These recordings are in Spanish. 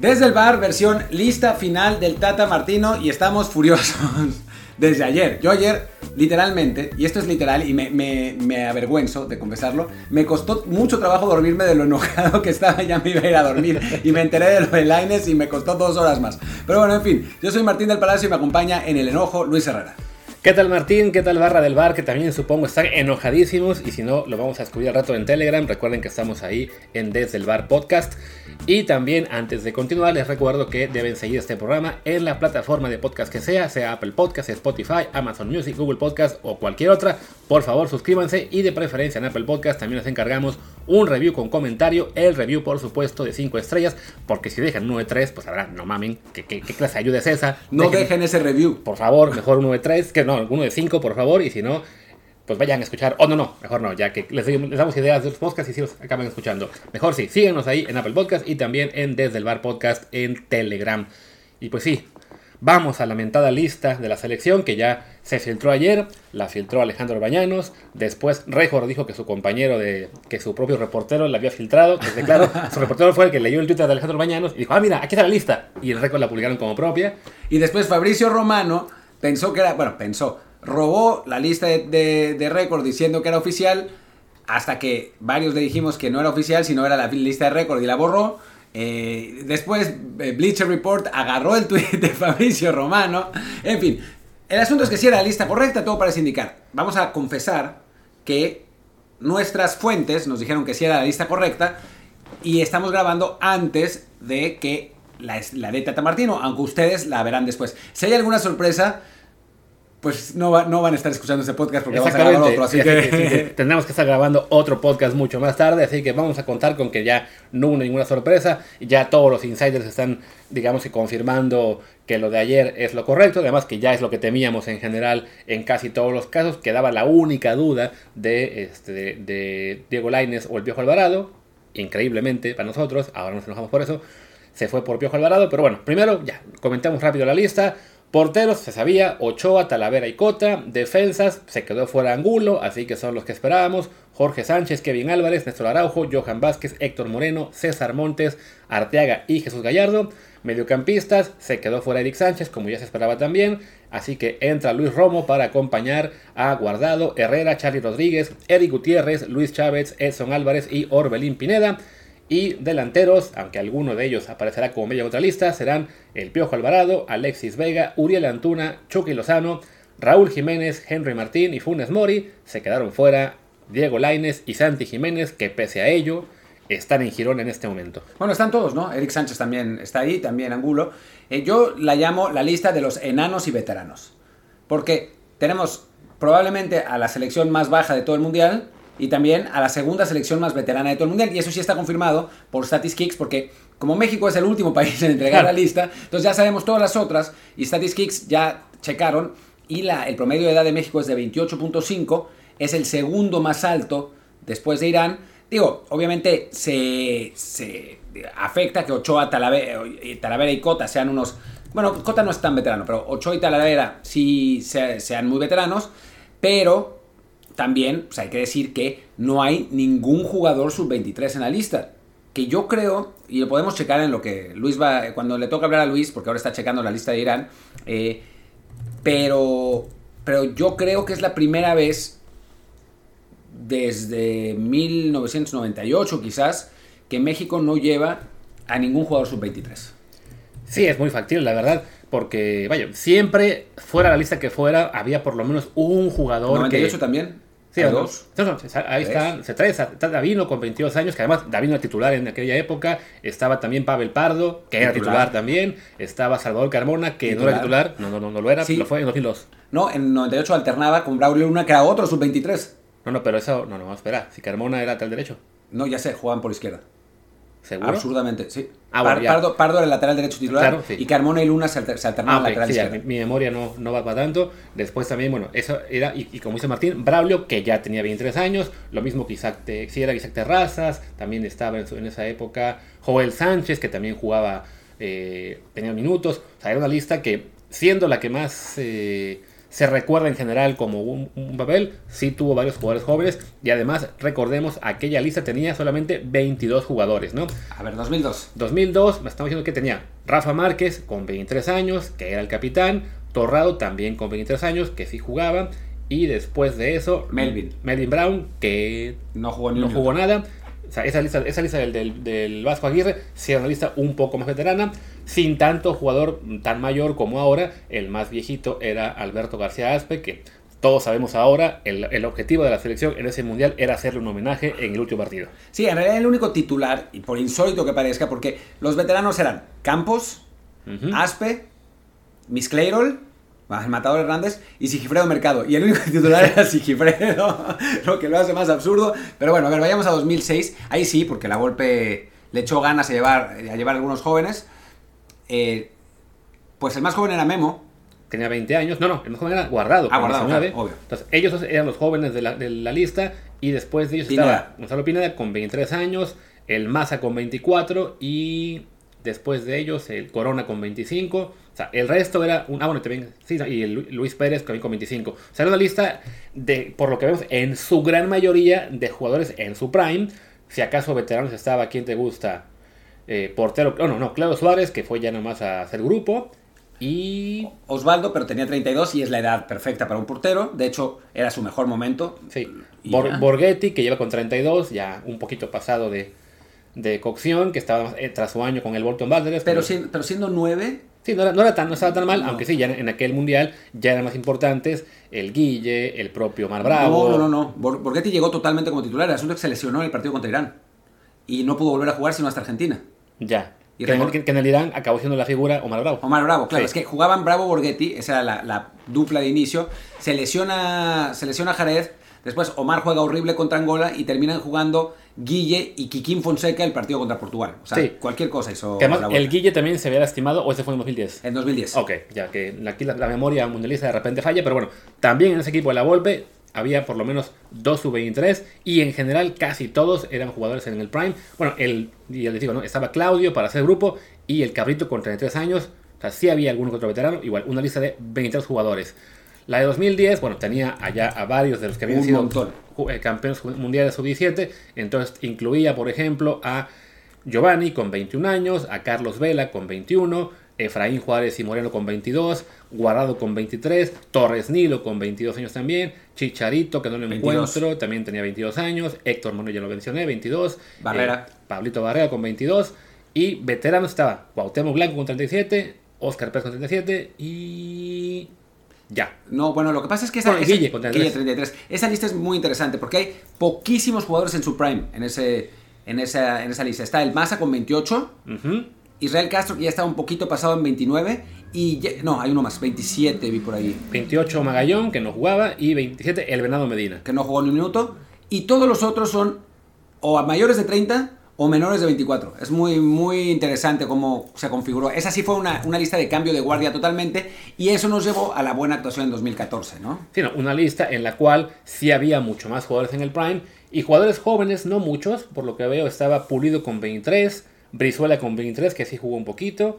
Desde el bar, versión lista final del Tata Martino y estamos furiosos desde ayer. Yo ayer, literalmente, y esto es literal y me, avergüenzo de confesarlo, me costó mucho trabajo dormirme de lo enojado que estaba, ya me iba a ir a dormir y me enteré de lo de y me costó dos horas más. Pero bueno, en fin, yo soy Martín del Palacio y me acompaña en el enojo Luis Herrera. ¿Qué tal Martín? ¿Qué tal Barra del Bar? Que también supongo están enojadísimos y si no lo vamos a descubrir al rato en Telegram. Recuerden que estamos ahí en Desde el Bar Podcast. Y también antes de continuar les recuerdo que deben seguir este programa en la plataforma de podcast que sea, sea Apple Podcast, Spotify, Amazon Music, Google Podcast o cualquier otra. Por favor suscríbanse y de preferencia en Apple Podcast también les encargamos un review con comentario. El review por supuesto de 5 estrellas porque si dejan 9.3 pues habrá, no mamen, ¿qué, qué, clase de ayuda es esa? No dejen, ese review. Por favor, mejor 9.3, que no, uno de 5 por favor y si no pues vayan a escuchar. O oh, no, no, mejor no, ya que les, damos ideas de los podcasts y si los acaban escuchando. Mejor sí, síguenos ahí en Apple Podcast y también en Desde el Bar Podcast en Telegram. Y pues sí, vamos a la mentada lista de la selección que ya se filtró ayer. La filtró Alejandro Bañanos. Después Rejor dijo que su compañero, de que su propio reportero la había filtrado. Que claro, su reportero fue el que leyó el Twitter de Alejandro Bañanos y dijo, ah, mira, aquí está la lista. Y el récord la publicaron como propia. Y después Fabricio Romano pensó que era, bueno, pensó robó la lista de, récord diciendo que era oficial, hasta que varios le dijimos que no era oficial, sino era la lista de récord y la borró. Eh, después eh, Bleacher Report agarró el tweet de Fabricio Romano. En fin, el asunto es que si era la lista correcta, todo parece indicar. Vamos a confesar que nuestras fuentes nos dijeron que sí era la lista correcta y estamos grabando antes de que la, la de Tata Martino, aunque ustedes la verán después. Si hay alguna sorpresa, pues no, no van a estar escuchando ese podcast porque vamos a grabar otro, así que... tendremos que estar grabando otro podcast mucho más tarde, así que vamos a contar con que ya no hubo ninguna sorpresa, ya todos los insiders están, digamos que confirmando que lo de ayer es lo correcto, además que ya es lo que temíamos en general en casi todos los casos, quedaba la única duda de, este, de, Diego Laines o el Piojo Alvarado, increíblemente para nosotros, ahora nos enojamos por eso, se fue por Piojo Alvarado, pero bueno, primero ya, comentamos rápido la lista, Porteros se sabía, Ochoa, Talavera y Cota. Defensas se quedó fuera Angulo, así que son los que esperábamos. Jorge Sánchez, Kevin Álvarez, Néstor Araujo, Johan Vázquez, Héctor Moreno, César Montes, Arteaga y Jesús Gallardo. Mediocampistas se quedó fuera Eric Sánchez, como ya se esperaba también. Así que entra Luis Romo para acompañar a Guardado, Herrera, Charlie Rodríguez, Eric Gutiérrez, Luis Chávez, Edson Álvarez y Orbelín Pineda. Y delanteros, aunque alguno de ellos aparecerá como media otra lista, serán el Piojo Alvarado, Alexis Vega, Uriel Antuna, Chucky Lozano, Raúl Jiménez, Henry Martín y Funes Mori. Se quedaron fuera Diego Laines y Santi Jiménez, que pese a ello están en Girón en este momento. Bueno, están todos, ¿no? Eric Sánchez también está ahí, también Angulo. Eh, yo la llamo la lista de los enanos y veteranos. Porque tenemos probablemente a la selección más baja de todo el mundial, y también a la segunda selección más veterana de todo el mundial. Y eso sí está confirmado por Statistics porque como México es el último país en entregar la lista, entonces ya sabemos todas las otras y Statistics ya checaron y la, el promedio de edad de México es de 28.5, es el segundo más alto después de Irán. Digo, obviamente se, se afecta que Ochoa, Talavera, Talavera y Cota sean unos... Bueno, Cota no es tan veterano, pero Ochoa y Talavera sí sean muy veteranos, pero también pues hay que decir que no hay ningún jugador sub-23 en la lista. Que yo creo, y lo podemos checar en lo que Luis va, cuando le toca hablar a Luis, porque ahora está checando la lista de Irán, eh, pero, pero yo creo que es la primera vez desde 1998 quizás que México no lleva a ningún jugador sub-23. Sí, es muy factible, la verdad, porque, vaya, siempre, fuera la lista que fuera, había por lo menos un jugador. 98 también. Sí, dos. ahí está, se trae está Davino con 22 años, que además Davino era titular en aquella época. Estaba también Pavel Pardo, que era titular también. Estaba Salvador Carmona, que no era titular. No, no, no, no lo era, lo fue en 2002. No, en 98 alternaba con Braulio Luna, que era otro sub-23. No, no, pero eso, no, no, espera. Si Carmona era tal derecho. No, ya sé, jugaban por izquierda. Absurdamente, sí. Ah, Pardo, Pardo, era el lateral derecho titular y Carmona y Luna se, alternaban ah, lateral izquierdo. Mi, memoria no, no va para tanto. Después también, bueno, eso era, y, como dice Martín, Braulio, que ya tenía 23 años, lo mismo que Isaac, sí, era Isaac Terrazas, también estaba en, esa época Joel Sánchez, que también jugaba, eh, tenía minutos. O sea, era una lista que, siendo la que más... Eh, se recuerda en general como un, un, papel, sí tuvo varios jugadores jóvenes y además recordemos aquella lista tenía solamente 22 jugadores, ¿no? A ver, 2002. 2002, me estamos diciendo que tenía Rafa Márquez con 23 años, que era el capitán, Torrado también con 23 años, que sí jugaba, y después de eso, Melvin. Melvin Brown, que no jugó, ni no jugó nada. O sea, esa lista, esa lista del, del, del, Vasco Aguirre sí era una lista un poco más veterana, sin tanto jugador tan mayor como ahora. El más viejito era Alberto García Aspe, que todos sabemos ahora, el, el, objetivo de la selección en ese mundial era hacerle un homenaje en el último partido. Sí, en realidad el único titular, y por insólito que parezca, porque los veteranos eran Campos, uh -huh. Aspe, Miss El matador Hernández y Sigifredo Mercado. Y el único titular era Sigifredo, lo que lo hace más absurdo. Pero bueno, a ver, vayamos a 2006. Ahí sí, porque la golpe le echó ganas a llevar a, llevar a algunos jóvenes. Eh, pues el más joven era Memo. Tenía 20 años. No, no, el más joven era Guardado. Ah, Guardado, claro, obvio. Entonces, ellos eran los jóvenes de la, de la lista. Y después de ellos Pineda. estaba Gonzalo Pineda con 23 años. El Maza con 24. Y después de ellos el Corona con 25. Sea, el resto era un. Ah, bueno, también. Sí, y el Luis Pérez también con 25. O sea, era una lista de, por lo que vemos, en su gran mayoría de jugadores en su prime. Si acaso veteranos estaba, ¿quién te gusta? Eh, portero. Oh, no, no, Claudio Suárez, que fue ya nomás a hacer grupo. Y. Osvaldo, pero tenía 32 y es la edad perfecta para un portero. De hecho, era su mejor momento. Sí. Bor Borghetti, que lleva con 32, ya un poquito pasado de, de cocción, que estaba tras su año con el Bolton Wanderers. Pero, siendo, pero siendo 9. Sí, no, era, no, era tan, no estaba tan mal, no. aunque sí, ya en aquel mundial ya eran más importantes el Guille, el propio Mar Bravo. No, no, no, no. Bor Borghetti llegó totalmente como titular. El asunto es que se lesionó en el partido contra Irán. Y no pudo volver a jugar sino hasta Argentina. Ya. Y que, en, que, en el Irán acabó siendo la figura Omar Bravo. Omar Bravo, claro. Sí. Es que jugaban Bravo Borghetti, esa era la, la, dupla de inicio. Se lesiona, se lesiona Jared. Después Omar juega horrible contra Angola y terminan jugando Guille y Kikín Fonseca el partido contra Portugal. O sea, sí. cualquier cosa hizo. Que además, ¿El Guille también se había lastimado o ese fue en 2010? En 2010. Ok, ya que aquí la, la, memoria mundialista de repente falla, pero bueno, también en ese equipo de la Volpe había por lo menos dos sub-23 y en general casi todos eran jugadores en el Prime. Bueno, el, ya les digo, ¿no? estaba Claudio para hacer grupo y el Cabrito con 33 años. O sea, sí había alguno que otro veterano, igual, una lista de 23 jugadores. La de 2010, bueno, tenía allá a varios de los que habían Un sido montón. Eh, campeones mundiales sub-17. Entonces incluía, por ejemplo, a Giovanni con 21 años, a Carlos Vela con 21, Efraín Juárez y Moreno con 22, Guardado con 23, Torres Nilo con 22 años también, Chicharito, que no lo 22. encuentro, también tenía 22 años, Héctor Moreno ya lo mencioné, 22, Barrera. Eh, Pablito Barrera con 22, y veterano estaba Cuauhtémoc Blanco con 37, Oscar Pérez con 37 y ya. No, bueno, lo que pasa es que esa, bueno, esa, Guille, con 33. Guille 33. esa lista es muy interesante porque hay poquísimos jugadores en su prime en, ese, en, esa, en esa lista. Está el Massa con 28, uh -huh. Israel Castro que ya está un poquito pasado en 29 y ya, no, hay uno más, 27 vi por ahí. 28 Magallón que no jugaba y 27 El Venado Medina. Que no jugó ni un minuto y todos los otros son o a mayores de 30 o menores de 24. Es muy, muy interesante cómo se configuró. Esa sí fue una, una, lista de cambio de guardia totalmente y eso nos llevó a la buena actuación en 2014, ¿no? Sí, una lista en la cual sí había mucho más jugadores en el Prime y jugadores jóvenes, no muchos, por lo que veo estaba Pulido con 23, Brizuela con 23, que sí jugó un poquito,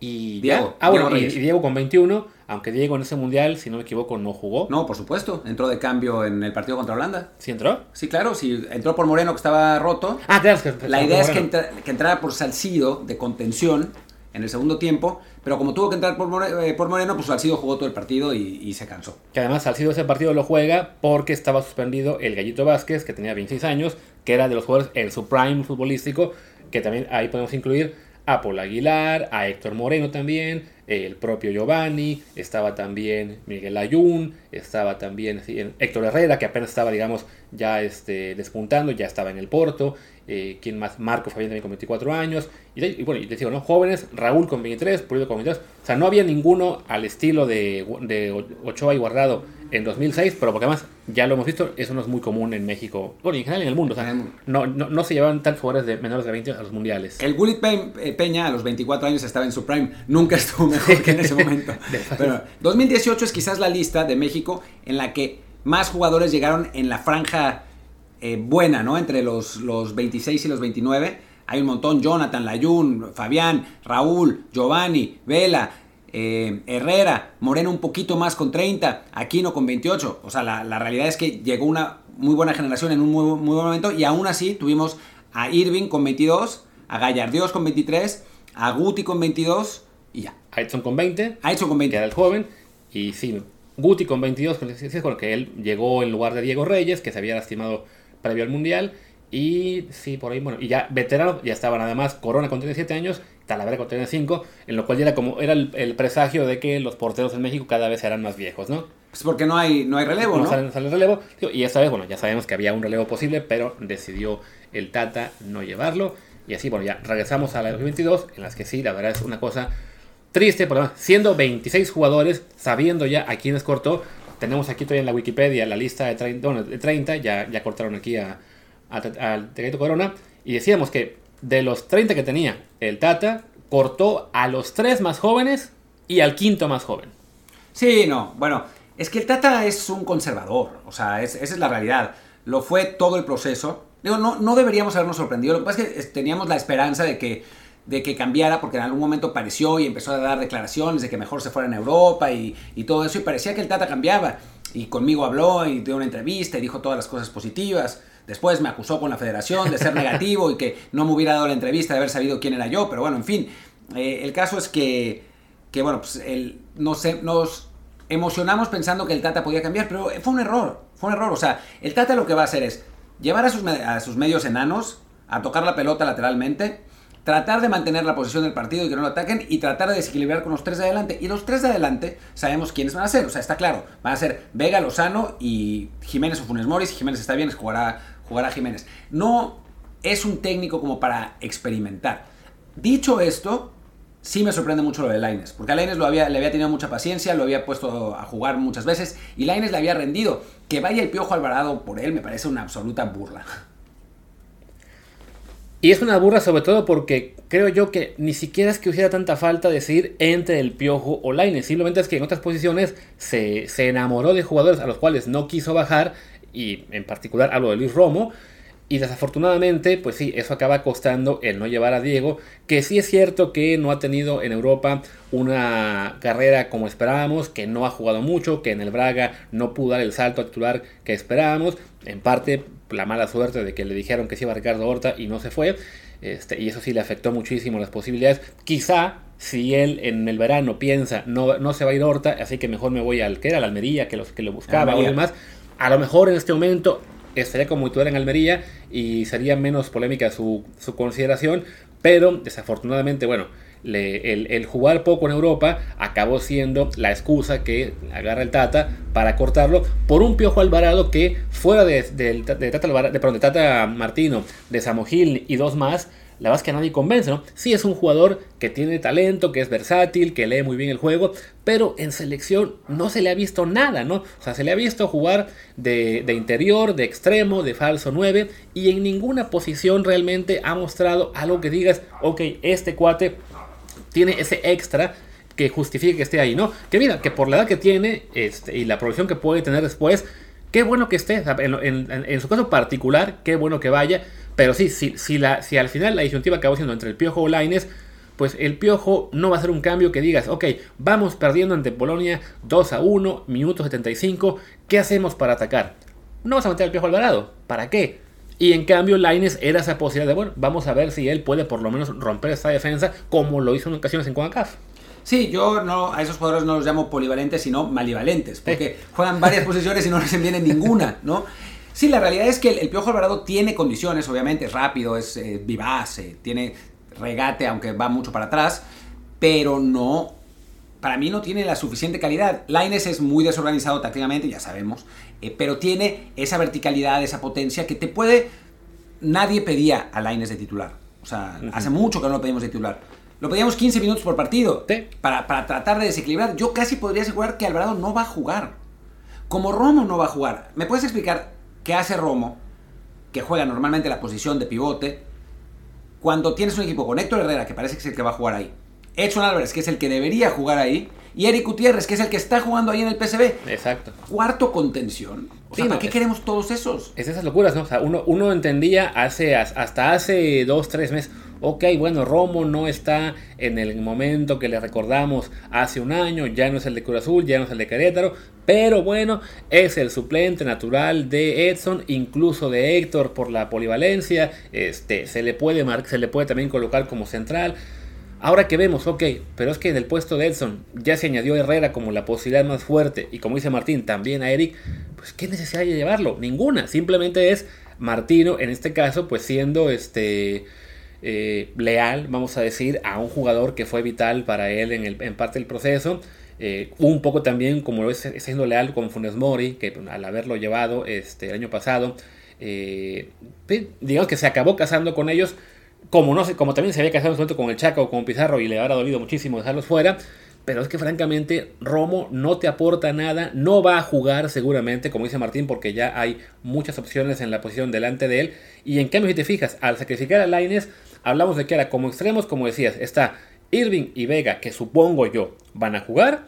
y Diego, ah, bueno, Diego y, y, Diego con 21, aunque Diego en ese mundial, si no me equivoco, no jugó. No, por supuesto, entró de cambio en el partido contra Holanda. ¿Sí entró? Sí, claro, sí, entró por Moreno que estaba roto. Ah, claro, que, La idea es que, entra, que, entrara por Salcido de contención en el segundo tiempo, pero como tuvo que entrar por Moreno, eh, por Moreno pues Salcido jugó todo el partido y, y, se cansó. Que además Salcido ese partido lo juega porque estaba suspendido el Gallito Vázquez, que tenía 26 años, que era de los jugadores en su prime futbolístico, que también ahí podemos incluir a Paul Aguilar, a Héctor Moreno también, el propio Giovanni, estaba también Miguel Ayun, estaba también Héctor Herrera, que apenas estaba, digamos, ya este, despuntando, ya estaba en el Porto, eh, ¿quién más? Marco Fabián también con 24 años, y, y, bueno, y les digo, ¿no? Jóvenes, Raúl con 23, Pulido con 23, o sea, no había ninguno al estilo de, de Ochoa y Guardado en 2006, pero porque además ya lo hemos visto, eso no es muy común en México, bueno, y en general en el mundo, o sea, no, no, no se llevaban tantos jugadores de menores de 20 a los mundiales. El Gullit Peña a los 24 años estaba en su prime, nunca estuvo mejor que en ese momento. pero 2018 es quizás la lista de México en la que más jugadores llegaron en la franja eh, buena, ¿no? Entre los, los 26 y los 29. Hay un montón, Jonathan, Layun, Fabián, Raúl, Giovanni, Vela, eh, Herrera, Moreno un poquito más con 30, Aquino con 28. O sea, la, la realidad es que llegó una muy buena generación en un muy, muy buen momento y aún así tuvimos a Irving con 22, a Gallardios con 23, a Guti con 22 y ya. A Edson con 20. A Edson con que 20. era el joven. Y sí, Guti con 22, con el- con el que él llegó en lugar de Diego Reyes, que se había lastimado previo al Mundial. Y sí, por ahí, bueno, y ya veteranos, ya estaban además Corona con 37 años, Talavera con 35, en lo cual ya era como, era el, el presagio de que los porteros en México cada vez eran más viejos, ¿no? Pues porque no hay, no hay relevo, no ¿no? sale, sale el relevo. Y esta vez, bueno, ya sabemos que había un relevo posible, pero decidió el Tata no llevarlo. Y así, bueno, ya regresamos a la 2022, en las que sí, la verdad es una cosa triste, por además, siendo 26 jugadores, sabiendo ya a quiénes cortó, tenemos aquí todavía en la Wikipedia la lista de 30, bueno, de 30 ya, ya cortaron aquí a, a, al Tecatito Corona, y decíamos que de los 30 que tenía el Tata, cortó a los tres más jóvenes y al quinto más joven. Sí, no. Bueno, es que el Tata es un conservador. O sea, es- esa es la realidad. Lo fue todo el proceso. Digo, no, no deberíamos habernos sorprendido. Lo que pasa es que teníamos la esperanza de que, de que cambiara, porque en algún momento apareció y empezó a dar declaraciones de que mejor se fuera en Europa y, y todo eso. Y parecía que el Tata cambiaba. Y conmigo habló y dio una entrevista y dijo todas las cosas positivas. Después me acusó con la federación de ser negativo y que no me hubiera dado la entrevista de haber sabido quién era yo. Pero bueno, en fin. Eh, el caso es que que bueno, pues el, nos, nos emocionamos pensando que el Tata podía cambiar, pero fue un error, fue un error. O sea, el Tata lo que va a hacer es llevar a sus, a sus medios enanos a tocar la pelota lateralmente, tratar de mantener la posición del partido y que no lo ataquen y tratar de desequilibrar con los tres de adelante. Y los tres de adelante sabemos quiénes van a ser, o sea, está claro, van a ser Vega, Lozano y Jiménez o Funes Mori. Si Jiménez está bien, jugará, jugará Jiménez. No es un técnico como para experimentar. Dicho esto, sí me sorprende mucho lo de Laines, porque a Laines lo había, le había tenido mucha paciencia, lo había puesto a jugar muchas veces y Laines le había rendido. Que vaya el Piojo Alvarado por él me parece una absoluta burla. Y es una burra sobre todo porque creo yo que ni siquiera es que hubiera tanta falta decidir entre el Piojo o Lainez. Simplemente es que en otras posiciones se, se enamoró de jugadores a los cuales no quiso bajar. Y en particular hablo de Luis Romo. Y desafortunadamente, pues sí, eso acaba costando el no llevar a Diego, que sí es cierto que no ha tenido en Europa una carrera como esperábamos, que no ha jugado mucho, que en el Braga no pudo dar el salto a titular que esperábamos, en parte la mala suerte de que le dijeron que se iba Ricardo Horta y no se fue, este, y eso sí le afectó muchísimo las posibilidades. Quizá si él en el verano piensa no, no se va a ir Horta, así que mejor me voy al que era la Almería, que, los, que lo buscaba o Almería. demás, a lo mejor en este momento estaría como titular en Almería y sería menos polémica su, su consideración, pero desafortunadamente, bueno, el, jugar poco en Europa acabó siendo la excusa que agarra el Tata para cortarlo por un Piojo Alvarado que fuera de, de Tata, Alvara- de, perdón, de Tata Martino, de Samogil y dos más, la verdad es que a nadie convence, ¿no? Sí es un jugador que tiene talento, que es versátil, que lee muy bien el juego, pero en selección no se le ha visto nada, ¿no? O sea, se le ha visto jugar de, de interior, de extremo, de falso 9, y en ninguna posición realmente ha mostrado algo que digas, ok, este cuate tiene ese extra que justifique que esté ahí, ¿no? Que mira, que por la edad que tiene este, y la progresión que puede tener después, qué bueno que esté. En su caso particular, qué bueno que vaya. Pero sí, si, si, la, si al final la disyuntiva acabó siendo entre el Piojo o Laines, pues el Piojo no va a ser un cambio que digas, ok, vamos perdiendo ante Polonia 2 a 1, minuto 75, ¿qué hacemos para atacar? No vas a meter al Piojo Alvarado, ¿para qué? Y en cambio, Laines era esa posibilidad de, bueno, vamos a ver si él puede por lo menos romper esta defensa como lo hizo en ocasiones en CONCACAF. Sí, yo no, a esos jugadores no los llamo polivalentes, sino malivalentes, porque juegan varias posiciones y no les viene ninguna, ¿no? Sí, la realidad es que el, el Piojo Alvarado tiene condiciones, obviamente, es rápido, es eh, vivaz, eh, tiene regate, aunque va mucho para atrás, pero no, para mí no tiene la suficiente calidad. Laines es muy desorganizado tácticamente, ya sabemos, eh, pero tiene esa verticalidad, esa potencia que te puede... Nadie pedía a Laines de titular, o sea, hace mucho que no lo pedimos de titular. Lo pedíamos 15 minutos por partido Sí. para, para tratar de desequilibrar. Yo casi podría asegurar que Alvarado no va a jugar. Como Romo no va a jugar. ¿Me puedes explicar qué hace Romo, que juega normalmente la posición de pivote, cuando tienes un equipo con Héctor Herrera, que parece que es el que va a jugar ahí, Edson Álvarez, que es el que debería jugar ahí, y Eric Gutiérrez, que es el que está jugando ahí en el PSV? Exacto. Cuarto contención. O Sí, sea, ¿para no, qué es- queremos todos esos? Es esas locuras, ¿no? O sea, uno, uno entendía hace, hasta hace dos, tres meses, ok, bueno, Romo no está en el momento que le recordamos hace un año, ya no es el de Cruz Azul, ya no es el de Querétaro, pero bueno, es el suplente natural de Edson, incluso de Héctor por la polivalencia, este, se, le puede se le puede también colocar como central. Ahora que vemos, ok, pero es que en el puesto de Edson ya se añadió Herrera como la posibilidad más fuerte y como dice Martín, también a Eric, pues ¿qué necesidad de llevarlo? Ninguna, simplemente es Martino, en este caso, pues siendo este eh, leal, vamos a decir, a un jugador que fue vital para él en, el, en parte del proceso. Eh, un poco también como lo es siendo leal con Funes Mori, que al haberlo llevado este, el año pasado, eh, digamos que se acabó casando con ellos, como, no sé, como también se había casado en su momento con el Chaco con Pizarro y le habrá dolido muchísimo dejarlos fuera. Pero es que francamente Romo no te aporta nada, no va a jugar seguramente, como dice Martín, porque ya hay muchas opciones en la posición delante de él. Y en cambio, si te fijas, al sacrificar a Laines, hablamos de que era como extremos, como decías, está Irving y Vega, que supongo yo van a jugar.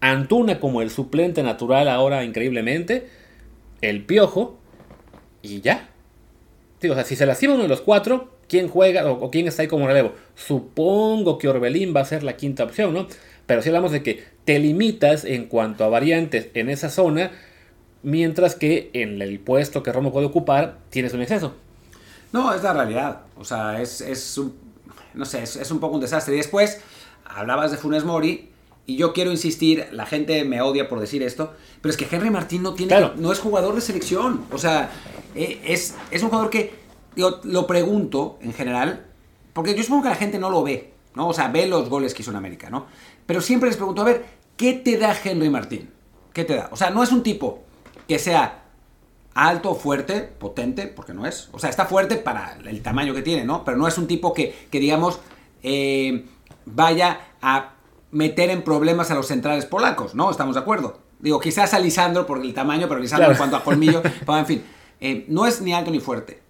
Antuna como el suplente natural ahora increíblemente. El Piojo. Y ya. o sea, si se lastima uno de los cuatro, ¿quién juega o, o, quién está ahí como relevo? Supongo que Orbelín va a ser la quinta opción, ¿no? Pero si hablamos de que te limitas en cuanto a variantes en esa zona, mientras que en el puesto que Romo puede ocupar tienes un exceso. No, es la realidad. O sea, es, un, no sé, es, un poco un desastre. Y después, hablabas de Funes Mori, y yo quiero insistir, la gente me odia por decir esto, pero es que Henry Martín no tiene, no es jugador de selección. O sea, eh, es, es un jugador que, yo lo pregunto en general, porque yo supongo que la gente no lo ve, ¿no? O sea, ve los goles que hizo en América, ¿no? Pero siempre les pregunto, a ver, ¿qué te da Henry Martín? ¿Qué te da? O sea, no es un tipo que sea alto, fuerte, potente, porque no es. O sea, está fuerte para el tamaño que tiene, ¿no? Pero no es un tipo que, digamos, eh, vaya a meter en problemas a los centrales polacos, ¿no? ¿Estamos de acuerdo? Digo, quizás a Lisandro por el tamaño, pero Lisandro en cuanto a colmillo, en fin, eh, no es ni alto ni fuerte.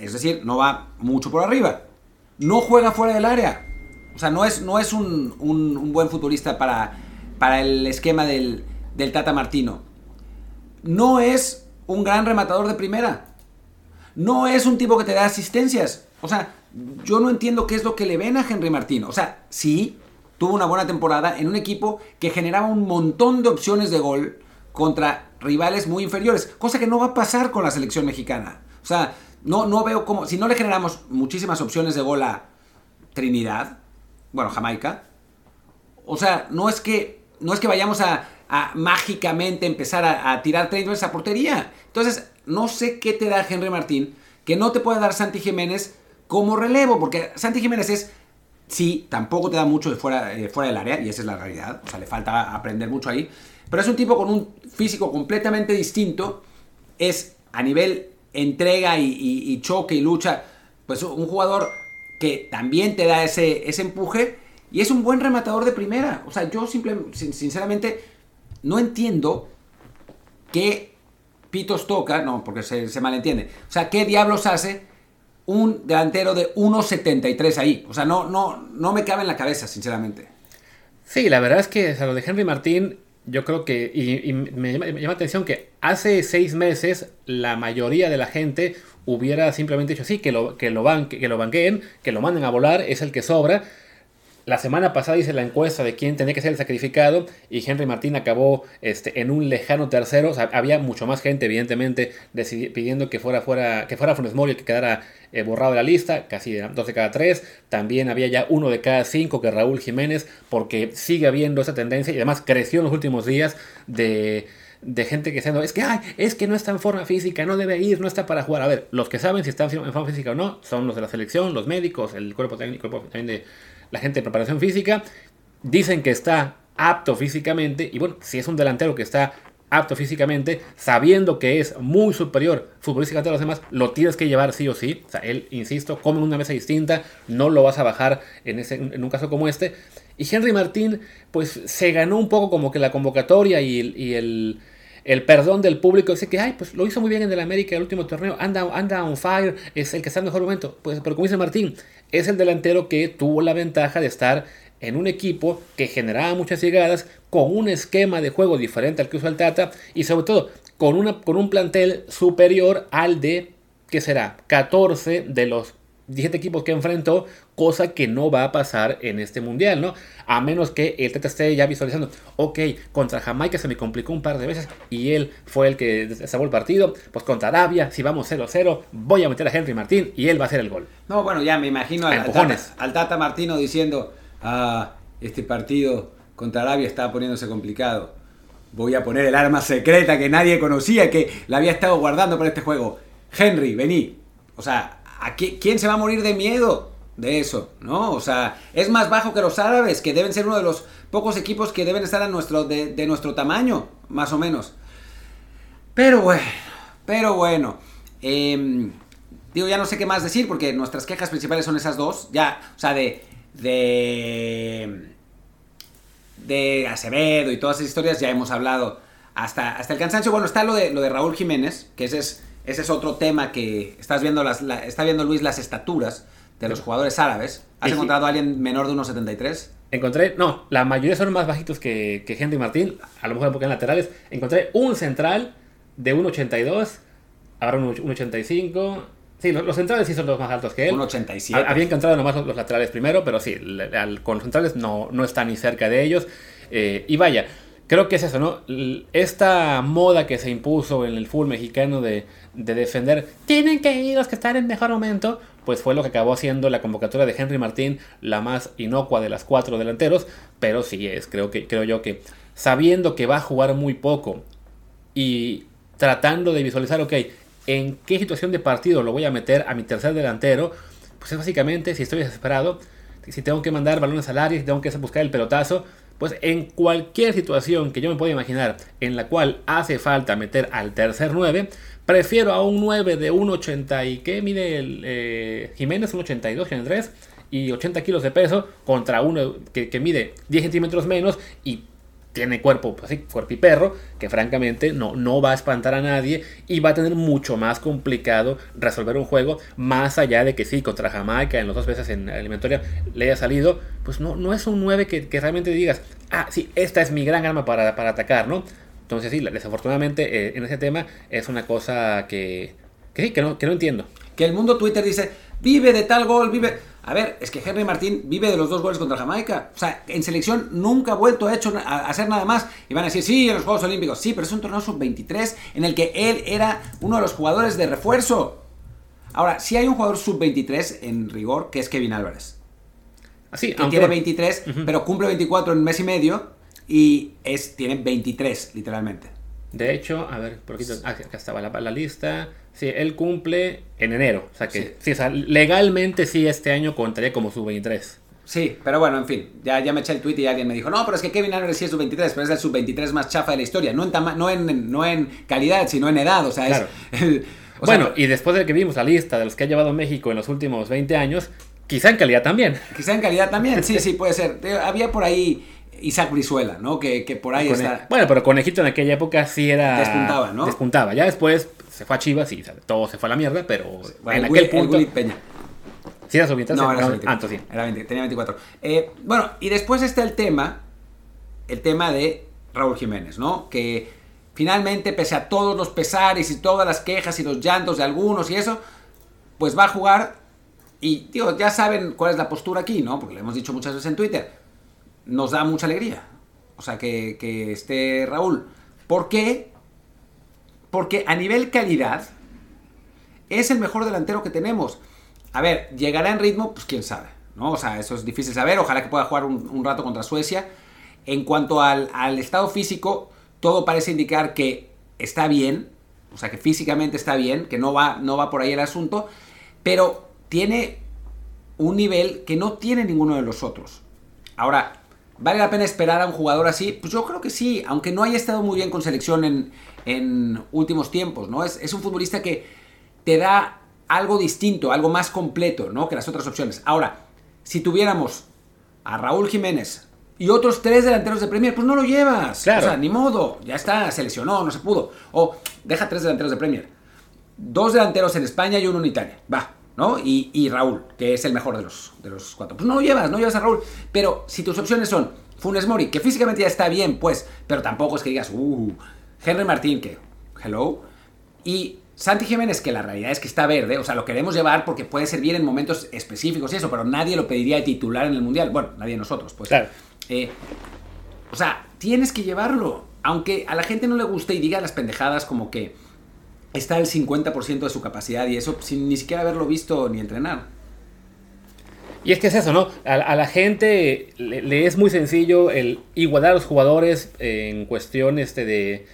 Es decir, no va mucho por arriba. No juega fuera del área. O sea, no es, no es un, buen futbolista para, para el esquema del, del Tata Martino. No es un gran rematador de primera. No es un tipo que te da asistencias. O sea, yo no entiendo qué es lo que le ven a Henry Martín. O sea, sí, tuvo una buena temporada en un equipo que generaba un montón de opciones de gol contra rivales muy inferiores, cosa que no va a pasar con la selección mexicana. O sea, no, no veo cómo, si no le generamos muchísimas opciones de gol a Trinidad, bueno, Jamaica. O sea, no es que, no es que vayamos a, mágicamente empezar a, tirar 30 veces a portería. Entonces, no sé qué te da Henry Martín que no te puede dar Santi Jiménez como relevo, porque Santi Jiménez es, sí, tampoco te da mucho de fuera, eh, fuera del área, y esa es la realidad, o sea, le falta aprender mucho ahí, pero es un tipo con un físico completamente distinto, es a nivel entrega y choque y lucha, pues un jugador que también te da ese, ese empuje y es un buen rematador de primera. O sea, yo simplemente, sinceramente, no entiendo qué pitos toca, no, porque se, se malentiende. O sea, qué diablos hace un delantero de 1.73 ahí. O sea, no, no, no me cabe en la cabeza, sinceramente. Sí, la verdad es que a lo de Henry Martín, yo creo que, y, me, llama, la atención que hace seis meses la mayoría de la gente hubiera simplemente dicho, sí, que lo, que lo, que lo banqueen, que lo manden a volar, es el que sobra. La semana pasada hice la encuesta de quién tenía que ser el sacrificado y Henry Martín acabó este, en un lejano tercero. había mucho más gente, evidentemente, pidiendo que fuera, fuera, que fuera Funes Mori el que quedara eh, borrado de la lista, casi dos de cada tres. También había ya uno de cada cinco que Raúl Jiménez, porque sigue habiendo esa tendencia y además creció en los últimos días de de gente que diciendo, es que, ay, es que no está en forma física, no debe ir, no está para jugar. A ver, los que saben si está en forma física o no son los de la selección, los médicos, el cuerpo técnico, también de la gente de preparación física. Dicen que está apto físicamente y bueno, si es un delantero que está apto físicamente, sabiendo que es muy superior futbolísticamente a los demás, lo tienes que llevar sí o sí. O sea, él, insisto, come en una mesa distinta, no lo vas a bajar en, ese, en un caso como este. Y Henry Martín, pues se ganó un poco como que la convocatoria y, el, el perdón del público. Dice que, ay, pues lo hizo muy bien en el América el último torneo, anda, anda on fire, es el que está en mejor momento. Pues, pero como dice Martín, es el delantero que tuvo la ventaja de estar en un equipo que generaba muchas llegadas, con un esquema de juego diferente al que usó el Tata y sobre todo con, una, con un plantel superior al de, ¿qué será? 14 de los 17 equipos que enfrentó, cosa que no va a pasar en este mundial, ¿no? A menos que el Teta esté ya visualizando, ok, contra Jamaica se me complicó un par de veces y él fue el que salvó el partido, pues contra Arabia, si vamos 0-0, voy a meter a Henry Martín y él va a hacer el gol. No, bueno, ya me imagino al, al, tata, al Tata Martino diciendo, ah, este partido contra Arabia estaba poniéndose complicado. Voy a poner el arma secreta que nadie conocía, que la había estado guardando para este juego. Henry, vení. O sea, ¿a qué, ¿quién se va a morir de miedo de eso? ¿No? O sea, es más bajo que los árabes, que deben ser uno de los pocos equipos que deben estar a nuestro, de, nuestro tamaño, más o menos. Pero bueno, pero bueno. Eh, digo, ya no sé qué más decir, porque nuestras quejas principales son esas dos. Ya, o sea, de. de. de Acevedo y todas esas historias ya hemos hablado hasta, hasta el cansancio. Bueno, está lo de, lo de Raúl Jiménez, que ese es, ese es otro tema que estás viendo, las, la, está viendo Luis las estaturas de los jugadores árabes. ¿Has encontrado a alguien menor de 1,73? Encontré, no, la mayoría son más bajitos que, que Henry Martín, a lo mejor porque en laterales. Encontré un central de 1,82, ahora un 1,85. Sí, los, los, centrales sí son los más altos que él. 1,87. Había encontrado nomás los, los, laterales primero, pero sí, al, con los centrales no, no está ni cerca de ellos. Eh, y vaya, creo que es eso, ¿no? Esta moda que se impuso en el fútbol mexicano de, de, defender, tienen que ir los que están en mejor momento, pues fue lo que acabó siendo la convocatoria de Henry Martín, la más inocua de las cuatro delanteros, pero sí es, creo, que, creo yo que sabiendo que va a jugar muy poco y tratando de visualizar, ok, en qué situación de partido lo voy a meter a mi tercer delantero, pues es básicamente si estoy desesperado, si tengo que mandar balones al área, si tengo que buscar el pelotazo, pues en cualquier situación que yo me pueda imaginar en la cual hace falta meter al tercer 9, prefiero a un 9 de 1,80 y que mide el, eh, Jiménez, 1,82, 83 y 80 kilos de peso contra uno que, mide 10 centímetros menos y tiene cuerpo, pues sí, cuerpo y perro, que francamente no, no va a espantar a nadie y va a tener mucho más complicado resolver un juego, más allá de que sí, contra Jamaica en las dos veces en eliminatoria le haya salido, pues no, no es un 9 que, que realmente digas, ah, sí, esta es mi gran arma para, para atacar, ¿no? Entonces sí, desafortunadamente eh, en ese tema es una cosa que, que sí, que no, que no entiendo. Que el mundo Twitter dice, vive de tal gol, vive... A ver, es que Henry Martín vive de los dos goles contra Jamaica. O sea, en selección nunca ha vuelto a, hecho, a hacer nada más. Y van a decir, sí, en los Juegos Olímpicos. Sí, pero es un torneo sub-23 en el que él era uno de los jugadores de refuerzo. Ahora, sí hay un jugador sub-23 en rigor, que es Kevin Álvarez. Así, que tiene 23, uh -huh. pero cumple 24 en mes y medio. Y es, tiene 23, literalmente. De hecho, a ver, por aquí, acá estaba la, la lista. Sí, él cumple en enero. O sea que, sí. sí o sea, legalmente sí este año contaría como sub-23. Sí, pero bueno, en fin, ya, ya me eché el tweet y alguien me dijo, no, pero es que Kevin Álvarez sí es sub-23, pero es el sub-23 más chafa de la historia, no en, no, en, no en calidad, sino en edad, o sea, claro. es... El, o bueno, sea, y después de que vimos la lista de los que ha llevado México en los últimos 20 años, quizá en calidad también. Quizá en calidad también, sí, sí, puede ser. Había por ahí Isaac Brizuela, ¿no? Que, que por ahí Cone está... Bueno, pero Conejito en aquella época sí era... Despuntaba, ¿no? Despuntaba. Ya después se fue a Chivas y todo se fue a la mierda, pero bueno, en aquel Will, punto... Peña. ¿Sí era sub No, era sub Ah, sí. Era 20, tenía 24. Eh, bueno, y después está el tema, el tema de Raúl Jiménez, ¿no? Que finalmente, pese a todos los pesares y todas las quejas y los llantos de algunos y eso, pues va a jugar y, tío, ya saben cuál es la postura aquí, ¿no? Porque lo hemos dicho muchas veces en Twitter. Nos da mucha alegría. O sea, que, que esté Raúl. ¿Por qué? Porque a nivel calidad es el mejor delantero que tenemos. A ver, ¿llegará en ritmo? Pues quién sabe, ¿no? O sea, eso es difícil saber. Ojalá que pueda jugar un, un rato contra Suecia. En cuanto al, al, estado físico, todo parece indicar que está bien. O sea, que físicamente está bien, que no va, no va por ahí el asunto. Pero tiene un nivel que no tiene ninguno de los otros. Ahora, ¿vale la pena esperar a un jugador así? Pues yo creo que sí, aunque no haya estado muy bien con selección en, en últimos tiempos, ¿no? Es, es, un futbolista que te da algo distinto, algo más completo, ¿no? Que las otras opciones. Ahora, si tuviéramos a Raúl Jiménez y otros tres delanteros de Premier, pues no lo llevas. Claro. O sea, ni modo, ya está, se lesionó, no se pudo. O deja tres delanteros de Premier. Dos delanteros en España y uno en Italia. Va, ¿no? Y, y, Raúl, que es el mejor de los, de los cuatro. Pues no lo llevas, no llevas a Raúl. Pero si tus opciones son Funes Mori, que físicamente ya está bien, pues, pero tampoco es que digas, uh, Henry Martín, que, hello. Y Santi Jiménez, que la realidad es que está verde, o sea, lo queremos llevar porque puede servir en momentos específicos y eso, pero nadie lo pediría de titular en el Mundial. Bueno, nadie de nosotros, pues. Claro. Eh, o sea, tienes que llevarlo. Aunque a la gente no le guste y diga las pendejadas como que está el 50% de su capacidad y eso sin ni siquiera haberlo visto ni entrenar. Y es que es eso, ¿no? A, la gente le, es muy sencillo el igualar a los jugadores en cuestión este de,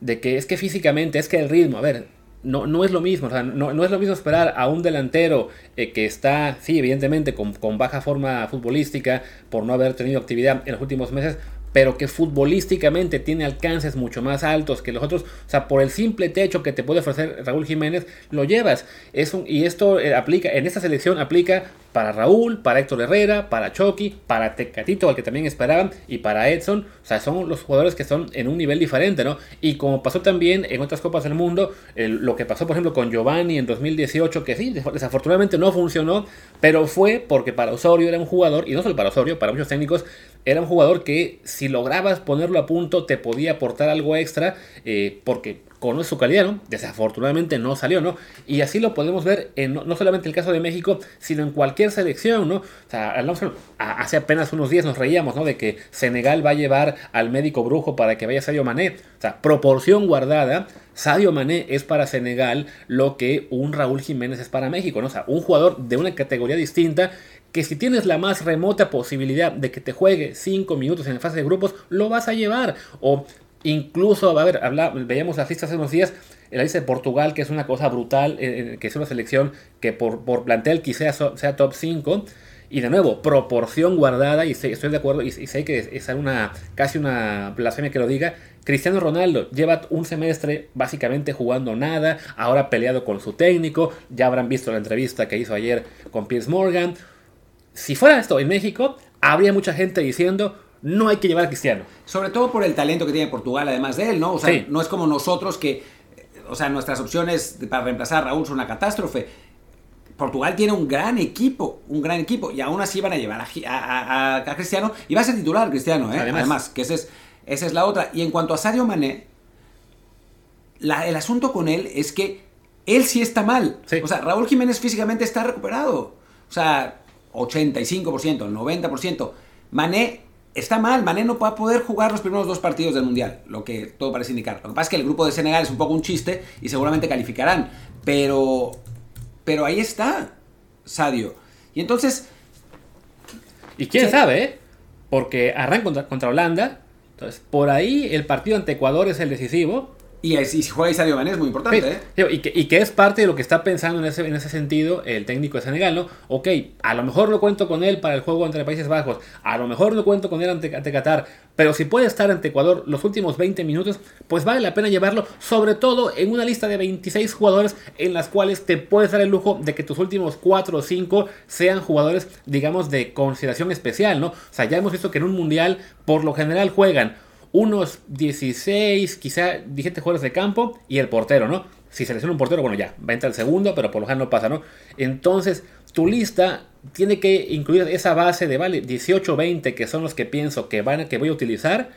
de que es que físicamente, es que el ritmo, a ver, no, no es lo mismo, no, es lo mismo esperar a un delantero eh, que está, sí, evidentemente, con, con, baja forma futbolística por no haber tenido actividad en los últimos meses, pero que futbolísticamente tiene alcances mucho más altos que los otros. O sea, por el simple techo que te puede ofrecer Raúl Jiménez, lo llevas. Es y esto eh, aplica, en esta selección aplica para Raúl, para Héctor Herrera, para Chucky, para Tecatito, al que también esperaban, y para Edson. O sea, son los jugadores que son en un nivel diferente, ¿no? Y como pasó también en otras Copas del Mundo, lo que pasó, por ejemplo, con Giovanni en 2018, que sí, desafortunadamente no funcionó, pero fue porque para Osorio era un jugador, y no solo para Osorio, para muchos técnicos, era un jugador que si lograbas ponerlo a punto te podía aportar algo extra, eh, porque conoce su calidad, ¿no? Desafortunadamente no salió, ¿no? Y así lo podemos ver en no, solamente el caso de México, sino en cualquier selección, ¿no? O sea, hace apenas unos días nos reíamos, ¿no? De que Senegal va a llevar al médico brujo para que vaya Sadio Mané. O sea, proporción guardada, Sadio Mané es para Senegal lo que un Raúl Jiménez es para México, ¿no? O sea, un jugador de una categoría distinta que si tienes la más remota posibilidad de que te juegue 5 minutos en la fase de grupos, lo vas a llevar. O Incluso, a ver, veíamos las listas hace unos días, la lista de Portugal, que es una cosa brutal, eh, eh, que es una selección que por, por plantel quizás sea, top 5. Y de nuevo, proporción guardada, y estoy de acuerdo, y, sé que es, una casi una blasfemia que lo diga. Cristiano Ronaldo lleva un semestre básicamente jugando nada, ahora peleado con su técnico, ya habrán visto la entrevista que hizo ayer con Piers Morgan. Si fuera esto en México, habría mucha gente diciendo, no hay que llevar a Cristiano. Sobre todo por el talento que tiene Portugal, además de él, ¿no? O sea, no es como nosotros que, o sea, nuestras opciones para reemplazar a Raúl son una catástrofe. Portugal tiene un gran equipo, un gran equipo, y aún así van a llevar a, Cristiano, y va a ser titular Cristiano, ¿eh? Además, que es, esa es la otra. Y en cuanto a Sadio Mané, el asunto con él es que él sí está mal. O sea, Raúl Jiménez físicamente está recuperado. O sea, 85%, 90%. Mané está mal. Mané no va a poder jugar los primeros dos partidos del Mundial, lo que todo parece indicar. Lo que pasa es que el grupo de Senegal es un poco un chiste y seguramente calificarán. Pero, pero ahí está, Sadio. Y entonces... Y quién sabe, ¿eh? Porque arranca contra, contra Holanda. Entonces, por ahí el partido ante Ecuador es el decisivo. Y, si juega Sadio Mané es muy importante, ¿eh? Y que, y que, es parte de lo que está pensando en ese, en ese sentido el técnico de Senegal, ¿no? Ok, a lo mejor no cuento con él para el juego entre Países Bajos, a lo mejor no cuento con él ante, ante Qatar, pero si puede estar ante Ecuador los últimos 20 minutos, pues vale la pena llevarlo, sobre todo en una lista de 26 jugadores en las cuales te puedes dar el lujo de que tus últimos 4 o 5 sean jugadores, digamos, de consideración especial, ¿no? O sea, ya hemos visto que en un mundial por lo general juegan unos 16, quizá 17 jugadores de campo y el portero, ¿no? Si selecciona un portero, bueno, ya, va a entrar el segundo, pero por lo general no pasa, ¿no? Entonces, tu lista tiene que incluir esa base de, vale, 18 20, que son los que pienso que, van, que voy a utilizar.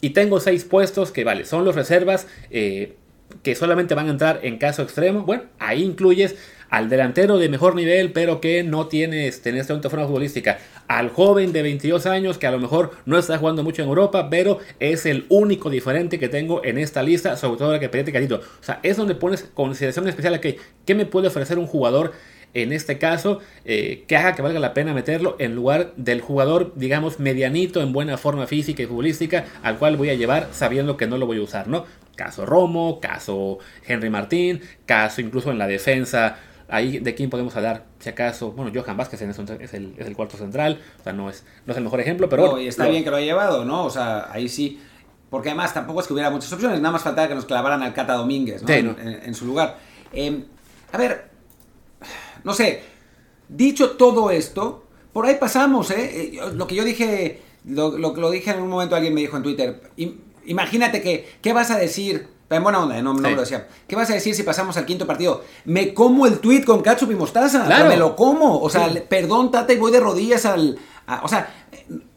Y tengo 6 puestos que, vale, son los reservas eh, que solamente van a entrar en caso extremo. Bueno, ahí incluyes al delantero de mejor nivel, pero que no tiene este, en este forma futbolística, al joven de 22 años que a lo mejor no está jugando mucho en Europa, pero es el único diferente que tengo en esta lista, sobre todo la que pedí Carito. O sea, es donde pones consideración especial a que, ¿qué me puede ofrecer un jugador? en este caso, eh, que haga que valga la pena meterlo en lugar del jugador, digamos, medianito en buena forma física y futbolística, al cual voy a llevar sabiendo que no lo voy a usar, ¿no? Caso Romo, caso Henry Martín, caso incluso en la defensa Ahí de quién podemos hablar, si acaso, bueno, Johan Vázquez es el, es el cuarto central, o sea, no es, no es el mejor ejemplo, pero... No, y está bien que lo haya llevado, ¿no? O sea, ahí sí, porque además tampoco es que hubiera muchas opciones, nada más faltaba que nos clavaran al Cata Domínguez, ¿no? En, su lugar. Em, a ver, no sé, dicho todo esto, por ahí pasamos, ¿eh? eh lo que yo dije, lo, lo, lo dije en un momento, alguien me dijo en Twitter, imagínate que, ¿qué vas a decir en buena onda, no, no lo decía. ¿Qué vas a decir si pasamos al quinto partido? Me como el tweet con ketchup y mostaza. Claro. me lo como. O sea, perdón, Tata, y voy de rodillas al. o sea,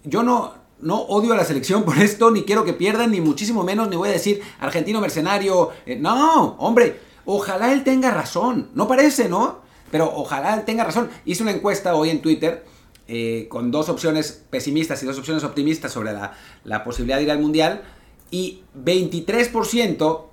yo no, no odio a la selección por esto, ni quiero que pierdan, ni muchísimo menos, ni voy a decir argentino mercenario. Eh, no, hombre. Ojalá él tenga razón. No parece, ¿no? Pero ojalá él tenga razón. Hice una encuesta hoy en Twitter eh, con dos opciones pesimistas y dos opciones optimistas sobre la, la posibilidad de ir al Mundial. Y 23%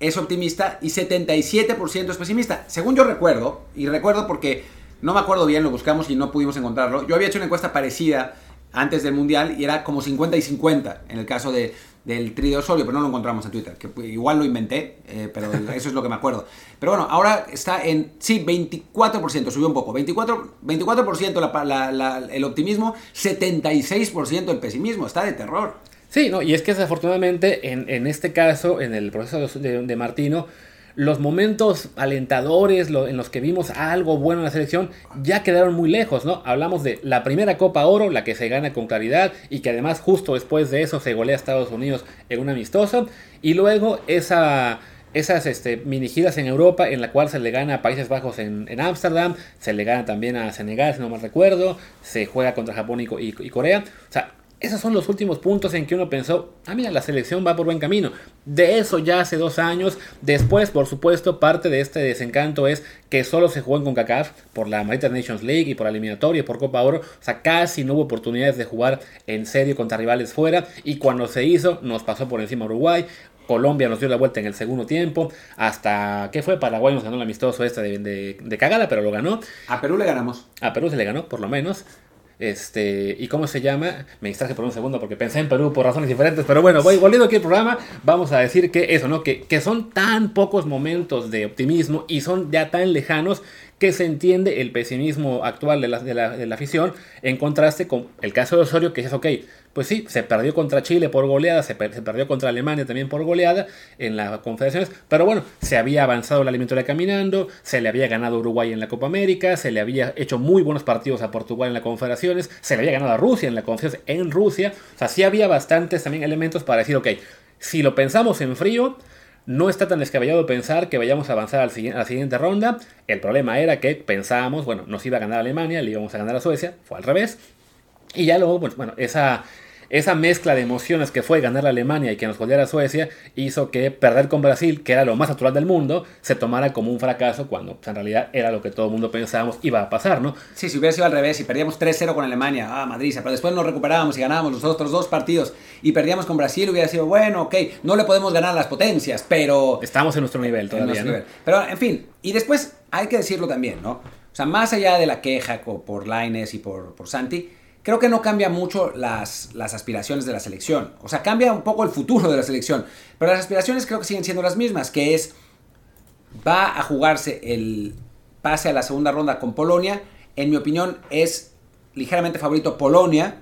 es optimista y 77% es pesimista. Según yo recuerdo, y recuerdo porque no me acuerdo bien, lo buscamos y no pudimos encontrarlo. Yo había hecho una encuesta parecida antes del Mundial y era como 50 y 50 en el caso de, del Tri de Osorio, pero no lo encontramos en Twitter, que igual lo inventé, eh, pero eso es lo que me acuerdo. Pero bueno, ahora está en, sí, 24%, subió un poco, 24%, 24% la, la, el optimismo, 76% el pesimismo, está de terror. Sí, no, y es que desafortunadamente en, en este caso, en el proceso de, Martino, los momentos alentadores en los que vimos algo bueno en la selección ya quedaron muy lejos, ¿no? Hablamos de la primera Copa Oro, la que se gana con claridad y que además justo después de eso se golea a Estados Unidos en un amistoso, y luego esa esas este, mini giras en Europa en la cual se le gana a Países Bajos en Ámsterdam, se le gana también a Senegal, si no mal recuerdo, se juega contra Japón y, y Corea. O sea, esos son los últimos puntos en que uno pensó, ah, mira, la selección va por buen camino. De eso ya hace dos años. Después, por supuesto, parte de este desencanto es que solo se jugó en CONCACAF por la Maritime Nations League y por la eliminatoria y por Copa Oro. O sea, casi no hubo oportunidades de jugar en serio contra rivales fuera. Y cuando se hizo, nos pasó por encima Uruguay. Colombia nos dio la vuelta en el segundo tiempo. Hasta, ¿qué fue? Paraguay nos ganó el amistoso este de, de, de, cagada, pero lo ganó. A Perú le ganamos. A Perú se le ganó, por lo menos. Este, ¿Y cómo se llama? Me distraje por un segundo porque pensé en Perú por razones diferentes. Pero bueno, voy, volviendo aquí al programa, vamos a decir que eso, ¿no? Que, que son tan pocos momentos de optimismo y son ya tan lejanos que se entiende el pesimismo actual de la, de la, de la afición en contraste con el caso de Osorio, que es, ok, pues sí, se perdió contra Chile por goleada, se, per se, perdió contra Alemania también por goleada en las confederaciones, pero bueno, se había avanzado la eliminatoria caminando, se le había ganado a Uruguay en la Copa América, se le había hecho muy buenos partidos a Portugal en las confederaciones, se le había ganado a Rusia en la confederación en Rusia, o sea, sí había bastantes también elementos para decir, ok, si lo pensamos en frío, no está tan descabellado pensar que vayamos a avanzar a la siguiente ronda. El problema era que pensábamos, bueno, nos iba a ganar Alemania, le íbamos a ganar a Suecia, fue al revés. Y ya luego, pues, bueno, esa, esa mezcla de emociones que fue ganar a Alemania y que nos goleara a Suecia hizo que perder con Brasil, que era lo más natural del mundo, se tomara como un fracaso cuando pues, en realidad era lo que todo el mundo pensábamos iba a pasar, ¿no? Sí, si hubiera sido al revés y perdíamos 3-0 con Alemania, ah, Madrid, pero después nos recuperábamos y ganábamos los otros dos partidos y perdíamos con Brasil, hubiera sido, bueno, ok, no le podemos ganar a las potencias, pero... Estamos en nuestro nivel todavía, nuestro ¿no? nivel. Pero, en fin, y después hay que decirlo también, ¿no? O sea, más allá de la queja por Laines y por, por Santi, creo que no cambia mucho las, las, aspiraciones de la selección. O sea, cambia un poco el futuro de la selección. Pero las aspiraciones creo que siguen siendo las mismas, que es, va a jugarse el pase a la segunda ronda con Polonia. En mi opinión es ligeramente favorito Polonia,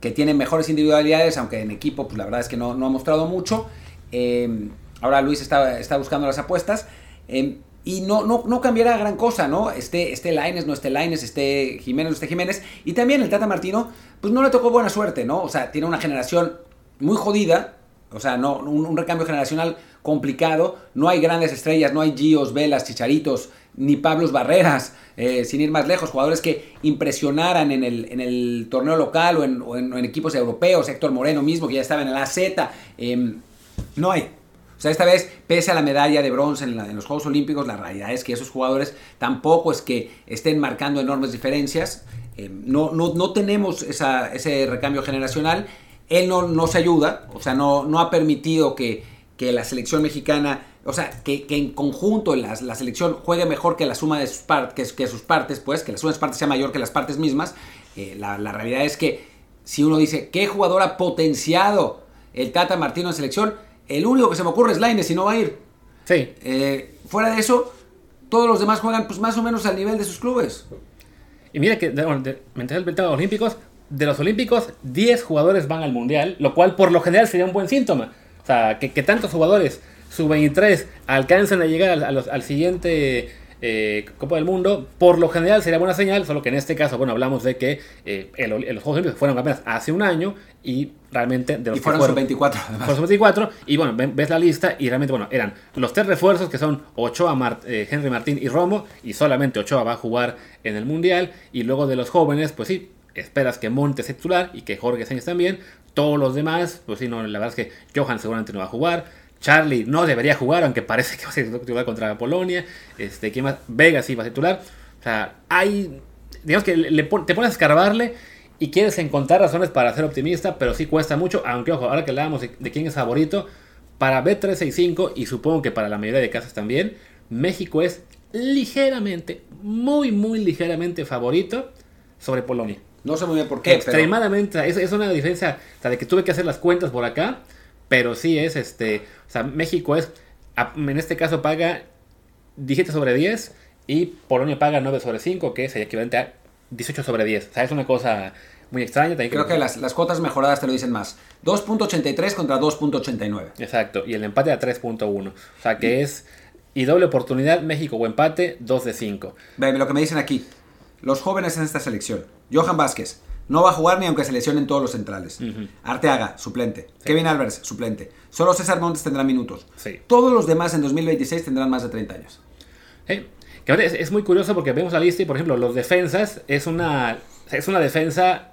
que tiene mejores individualidades, aunque en equipo, pues la verdad es que no, no ha mostrado mucho. Eh, ahora Luis está, está, buscando las apuestas. Eh, y no, no, no cambiará gran cosa, ¿no? Este, este Laines, no este Laines, este Jiménez, no este Jiménez. Y también el Tata Martino, pues no le tocó buena suerte, ¿no? O sea, tiene una generación muy jodida, o sea, no, un, recambio generacional complicado. No hay grandes estrellas, no hay Gios, Velas, Chicharitos, ni Pablos Barreras, eh, sin ir más lejos, jugadores que impresionaran en el, en el torneo local o en, o en, equipos europeos, Héctor Moreno mismo, que ya estaba en el AZ. Eh, no hay. O sea, esta vez, pese a la medalla de bronce en, los Juegos Olímpicos, la realidad es que esos jugadores tampoco es que estén marcando enormes diferencias. Eh, no, no, no, tenemos ese recambio generacional. Él no nos ayuda, o sea, no, no ha permitido que, que, la selección mexicana, o sea, que, que en conjunto la, selección juegue mejor que la suma de sus, part, que, que, sus partes, pues, que la suma de sus partes sea mayor que las partes mismas. Eh, la, la realidad es que si uno dice, ¿qué jugador ha potenciado el Tata Martino en selección? El único que se me ocurre es Laines y no va a ir. Sí. Eh, fuera de eso, todos los demás juegan pues más o menos al nivel de sus clubes. Y mira que, bueno, de, mientras el de los Olímpicos, de los Olímpicos, 10 jugadores van al Mundial, lo cual por lo general sería un buen síntoma. O sea, que, que tantos jugadores, sub-23, alcancen a llegar al, a los, al siguiente eh, Copa del Mundo, por lo general sería buena señal, solo que en este caso, bueno, hablamos de que eh, el, los Juegos Olímpicos fueron apenas hace un año y realmente de los y fueron, fueron 24 fueron 24 y bueno, ves la lista y realmente, bueno, eran los tres refuerzos que son Ochoa, Mart, eh, Henry Martín y Romo y solamente Ochoa va a jugar en el Mundial y luego de los jóvenes, pues sí, esperas que Montes es titular y que Jorge Sánchez también, todos los demás, pues sí, no, la verdad es que Johan seguramente no va a jugar, Charlie no debería jugar, aunque parece que va a ser titular contra Polonia. Este, ¿quién más? Vega sí va a titular. O sea, hay. Digamos que le, te pones a escarbarle y quieres encontrar razones para ser optimista, pero sí cuesta mucho. Aunque, ojo, ahora que hablábamos de, de quién es favorito, para B365 y supongo que para la mayoría de casas también, México es ligeramente, muy, muy ligeramente favorito sobre Polonia. No sé muy bien por qué. Extremadamente, es, una diferencia, o sea, de que tuve que hacer las cuentas por acá, pero sí es, este, o sea, México es, en este caso paga 17 sobre 10 y Polonia paga 9 sobre 5, que es el equivalente a 18 sobre 10. O sea, es una cosa muy extraña. Creo que, las, las, cuotas mejoradas te lo dicen más. 2.83 contra 2.89. Exacto, y el empate a 3.1. O sea, que es... Y doble oportunidad, México o empate, 2 de 5. Ve, lo que me dicen aquí. Los jóvenes en esta selección. Johan Vázquez. No va a jugar ni aunque se lesionen todos los centrales. Arteaga, suplente. Kevin Alvarez, suplente. Solo César Montes tendrá minutos. Todos los demás en 2026 tendrán más de 30 años. es, es, muy curioso porque vemos la lista y, por ejemplo, los defensas es una, es una defensa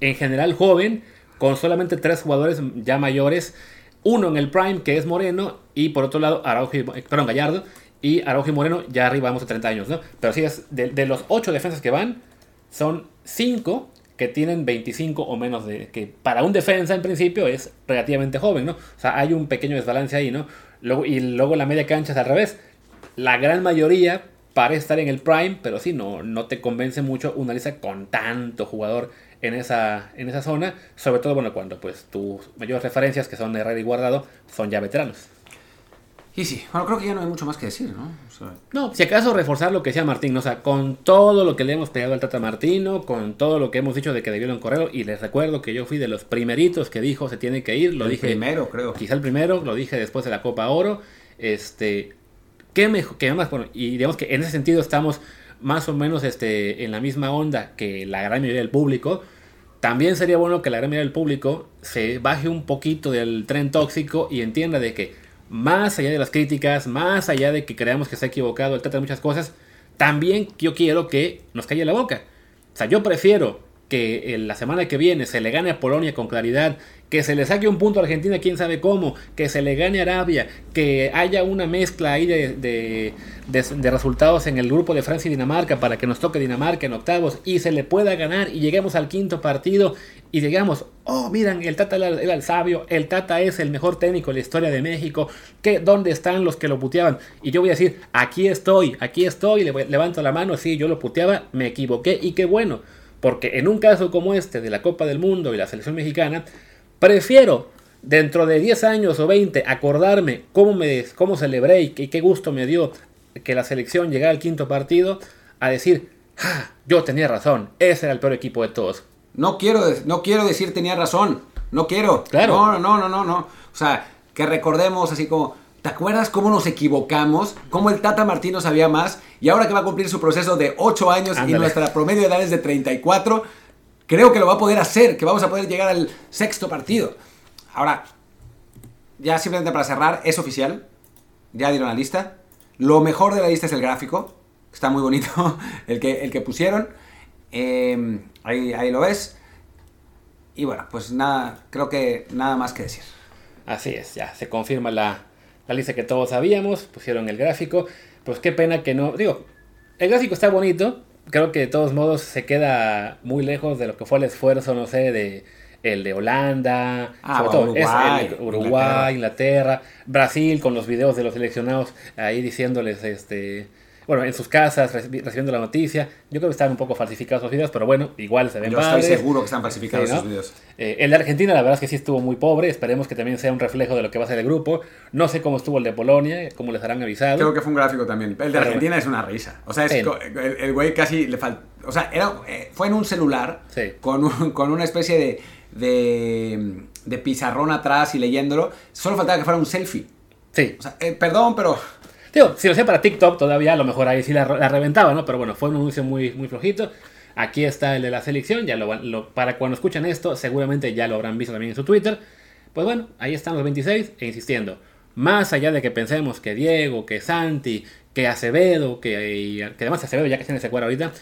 en general joven, con solamente tres jugadores ya mayores. Uno en el Prime, que es Moreno, y por otro lado, Araujo y, perdón, Gallardo, y Araujo y Moreno ya arriba vamos a 30 años, ¿no? Pero sí, es de, los ocho defensas que van, son cinco que tienen 25 o menos de... que para un defensa en principio es relativamente joven, ¿no? O sea, hay un pequeño desbalance ahí, ¿no? Luego, y luego la media cancha es al revés. La gran mayoría parece estar en el prime, pero sí, no, no te convence mucho una lista con tanto jugador en esa, en esa zona, sobre todo bueno, cuando pues tus mayores referencias, que son Herrera y Guardado, son ya veteranos. Y sí, bueno, creo que ya no hay mucho más que decir, ¿no? no, si acaso reforzar lo que decía Martín, o sea, con todo lo que le hemos pegado al Tata Martino, con todo lo que hemos dicho de que debió en correo, y les recuerdo que yo fui de los primeritos que dijo se tiene que ir, lo el dije. primero, creo. Quizá el primero, lo dije después de la Copa Oro. Este, ¿qué mejor? Que más, bueno, y digamos que en ese sentido estamos más o menos este, en la misma onda que la gran mayoría del público. También sería bueno que la gran mayoría del público se baje un poquito del tren tóxico y entienda de que más allá de las críticas, más allá de que creamos que se ha equivocado el trata de muchas cosas, también yo quiero que nos calle la boca. O sea, yo prefiero que la semana que viene se le gane a Polonia con claridad, que se le saque un punto a Argentina, quién sabe cómo, que se le gane a Arabia, que haya una mezcla ahí de, resultados en el grupo de Francia y Dinamarca para que nos toque Dinamarca en octavos y se le pueda ganar y lleguemos al quinto partido y digamos, oh, miran, el Tata era el sabio, el Tata es el mejor técnico de la historia de México, que, ¿dónde están los que lo puteaban? Y yo voy a decir, aquí estoy, aquí estoy, levanto la mano, sí, yo lo puteaba, me equivoqué y qué bueno. Porque en un caso como este de la Copa del Mundo y la selección mexicana, prefiero dentro de 10 años o 20 acordarme cómo, me, cómo celebré y qué, gusto me dio que la selección llegara al quinto partido a decir, ah, yo tenía razón, ese era el peor equipo de todos. No quiero, no quiero decir tenía razón, no quiero. Claro. No, no, no, no, no. O sea, que recordemos así como, ¿Te acuerdas cómo nos equivocamos? ¿Cómo el Tata Martino sabía más? Y ahora que va a cumplir su proceso de 8 años y nuestra promedio de edad es de 34, creo que lo va a poder hacer, que vamos a poder llegar al sexto partido. Ahora, ya simplemente para cerrar, es oficial. Ya dieron la lista. Lo mejor de la lista es el gráfico. Está muy bonito el que, el que pusieron. Em, ahí, ahí lo ves. Y bueno, pues nada, creo que nada más que decir. Así es, ya se confirma la, la lista que todos sabíamos, pusieron el gráfico. Pues qué pena que no. Digo, el gráfico está bonito. Creo que de todos modos se queda muy lejos de lo que fue el esfuerzo, no sé, de el de Holanda, ah, Uruguay, Uruguay Inglaterra. Brasil con los videos de los seleccionados ahí diciéndoles este bueno, en sus casas recibiendo la noticia. Yo creo que están un poco falsificados los videos, pero bueno, igual se ven Yo estoy seguro que están falsificados esos videos. Eh, el de Argentina, la verdad es que sí estuvo muy pobre. Esperemos que también sea un reflejo de lo que va a ser el grupo. No sé cómo estuvo el de Polonia, cómo les harán avisado. Creo que fue un gráfico también. El de Argentina es una risa. O sea, el, güey casi le falta. O sea, era, eh, fue en un celular con, con una especie de, de, pizarrón atrás y leyéndolo. Solo faltaba que fuera un selfie. Sí. O sea, eh, perdón, pero Digo, si lo sé para TikTok todavía, a lo mejor ahí sí la, reventaba, ¿no? Pero bueno, fue un anuncio muy, muy flojito. Aquí está el de la selección, ya para cuando escuchen esto, seguramente ya lo habrán visto también en su Twitter. Pues bueno, ahí están los 26 e insistiendo, más allá de que pensemos que Diego, que Santi, que Acevedo, que, que además Acevedo ya que tiene ese cuadro ahorita,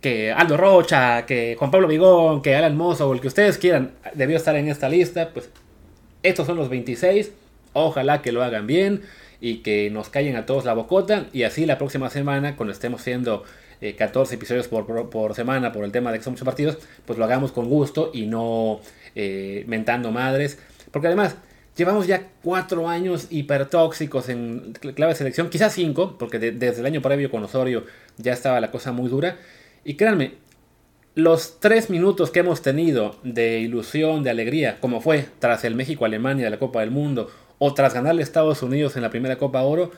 que Aldo Rocha, que Juan Pablo Vigón, que Alan Mozo o el que ustedes quieran debió estar en esta lista, pues estos son los 26 Ojalá que lo hagan bien y que nos callen a todos la bocota y así la próxima semana, cuando estemos haciendo 14 eh, episodios por, semana por el tema de que son muchos partidos, pues lo hagamos con gusto y no eh, mentando madres. Porque además, llevamos ya 4 años hipertóxicos en clave de selección, quizás 5, porque desde el año previo con Osorio ya estaba la cosa muy dura. Y créanme, los 3 minutos que hemos tenido de ilusión, de alegría, como fue tras el México-Alemania de la Copa del Mundo, o tras ganarle a Estados Unidos en la primera Copa Oro,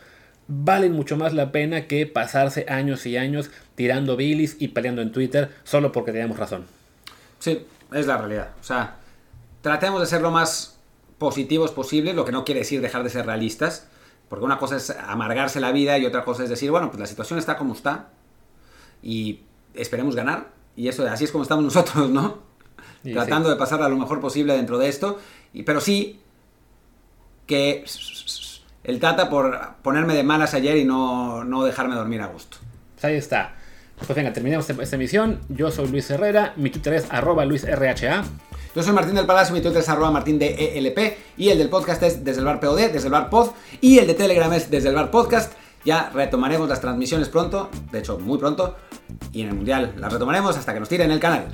valen mucho más la pena que pasarse años y años tirando bilis y peleando en Twitter solo porque teníamos razón. Sí, es la realidad. O sea, tratemos de ser lo más positivos posible, lo que no quiere decir dejar de ser realistas, porque una cosa es amargarse la vida y otra cosa es decir, bueno, pues la situación está como está y esperemos ganar. Y eso, así es como estamos nosotros, ¿no? Tratando de pasar a lo mejor posible dentro de esto. Y, pero sí que el Tata por ponerme de malas ayer y no, dejarme dormir a gusto. Pues ahí está. Pues venga, terminamos esta emisión. Yo soy Luis Herrera, mi Twitter es arroba luisrha. Yo soy Martín del Palacio, mi Twitter es arroba martín de ELP y el del podcast es desde el bar POD, desde el bar pod y el de Telegram es desde el bar podcast. Ya retomaremos las transmisiones pronto, de hecho muy pronto, y en el Mundial las retomaremos hasta que nos tiren el canal.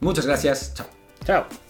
Muchas gracias, chao. Chao.